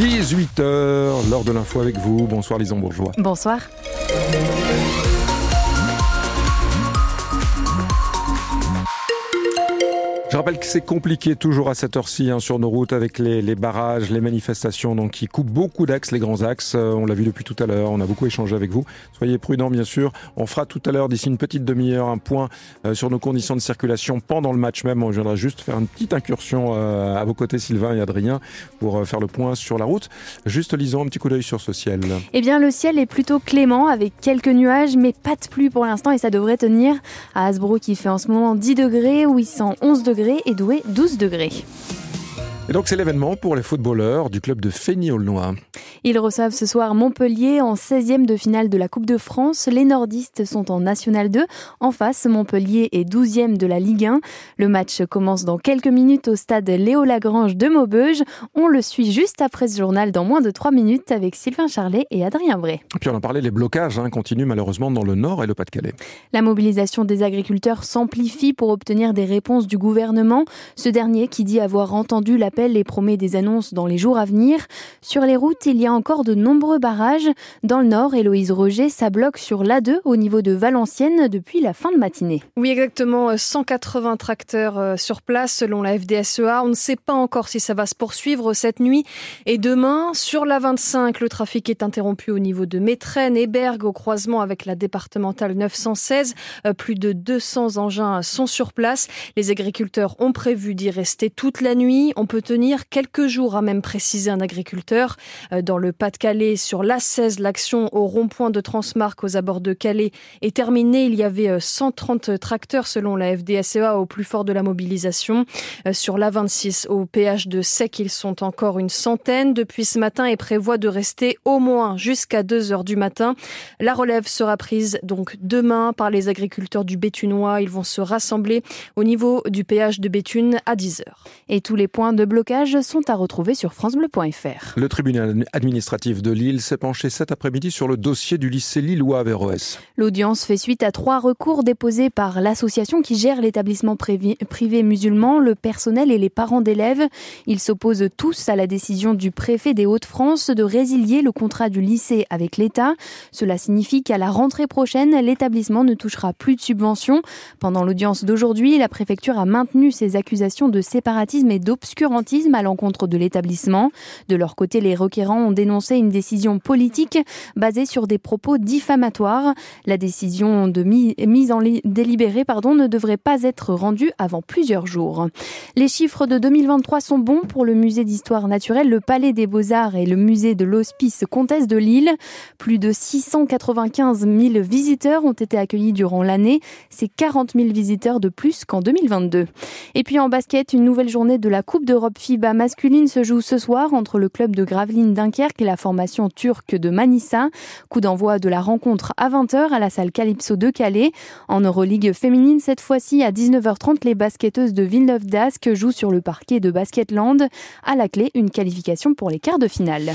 18h, l'heure de l'info avec vous. Bonsoir Lison Bourgeois. Bonsoir. Je rappelle que c'est compliqué toujours à cette heure-ci hein, sur nos routes avec les, barrages, les manifestations donc qui coupent beaucoup d'axes, les grands axes. Euh, on l'a vu depuis tout à l'heure, on a beaucoup échangé avec vous. Soyez prudents bien sûr. On fera tout à l'heure d'ici une petite demi-heure un point euh, sur nos conditions de circulation pendant le match même. On viendra juste faire une petite incursion euh, à vos côtés Sylvain et Adrien pour faire le point sur la route. Juste lisons un petit coup d'œil sur ce ciel. Eh bien le ciel est plutôt clément avec quelques nuages mais pas de pluie pour l'instant et ça devrait tenir à Hasbro qui fait en ce moment 10 degrés, où il sent 11 et Douai 12 degrés. Et donc c'est l'événement pour les footballeurs du club de Fény-Aulnois. Ils reçoivent ce soir Montpellier en 16e de finale de la Coupe de France. Les nordistes sont en National 2. En face, Montpellier est 12e de la Ligue 1. Le match commence dans quelques minutes au stade Léo Lagrange de Maubeuge. On le suit juste après ce journal dans moins de 3 minutes avec Sylvain Charlet et Adrien Bray. Et puis on en parlait, les blocages hein, continuent malheureusement dans le nord et le Pas-de-Calais. La mobilisation des agriculteurs s'amplifie pour obtenir des réponses du gouvernement. Ce dernier qui dit avoir entendu l'appel et promet des annonces dans les jours à venir. Sur les routes, il y a encore de nombreux barrages. Dans le nord, Héloïse Roger, ça bloque sur l'A2 au niveau de Valenciennes depuis la fin de matinée. Oui, exactement. 180 tracteurs euh, sur place selon la FDSEA. On ne sait pas encore si ça va se poursuivre cette nuit et demain. Sur la 25, le trafic est interrompu au niveau de Métrennes et Bergue au croisement avec la départementale 916. Euh, plus de 200 engins sont sur place. Les agriculteurs ont prévu d'y rester toute la nuit. On peut tenir quelques jours, a même précisé un agriculteur. Euh, le Pas-de-Calais, sur l'A16, l'action au rond-point de Transmarc aux abords de Calais est terminée. Il y avait 130 euh, tracteurs selon la FDSEA au plus fort de la mobilisation. Euh, sur l'A26, au péage de Sec, ils sont encore une centaine depuis ce matin et prévoient de rester au moins jusqu'à 2 heures du matin. La relève sera prise donc demain par les agriculteurs du Béthunois. Ils vont se rassembler au niveau du péage de Béthune à 10 heures. Et tous les points de blocages sont à retrouver sur francebleu.fr. Le tribunal administratif de Lille s'est penché cet après-midi sur le dossier du lycée lillois Averroès. L'audience fait suite à trois recours déposés par l'association qui gère l'établissement privé musulman, le personnel et les parents d'élèves. Ils s'opposent tous à la décision du préfet des Hauts-de-France de résilier le contrat du lycée avec l'État. Cela signifie qu'à la rentrée prochaine, l'établissement ne touchera plus de subventions. Pendant l'audience d'aujourd'hui, la préfecture a maintenu ses accusations de séparatisme et d'obscurantisme à l'encontre de l'établissement. De leur côté, les requérants ont dénoncé une décision politique basée sur des propos diffamatoires. La décision de mise en délibéré pardon, ne devrait pas être rendue avant plusieurs jours. Les chiffres de 2023 sont bons pour le musée d'histoire naturelle, le Palais des Beaux-Arts et le musée de l'Hospice Comtesse de Lille. Plus de 695 000 visiteurs ont été accueillis durant l'année. C'est 40 000 visiteurs de plus qu'en 2022. Et puis en basket, une nouvelle journée de la Coupe d'Europe FIBA masculine se joue ce soir entre le club de Gravelines La formation turque de Manissa. Coup d'envoi de la rencontre à 20h à la salle Calypso de Calais. En Euroligue féminine, cette fois-ci à 19h30, les basketteuses de Villeneuve d'Ascq jouent sur le parquet de Basketland. À la clé, une qualification pour les quarts de finale.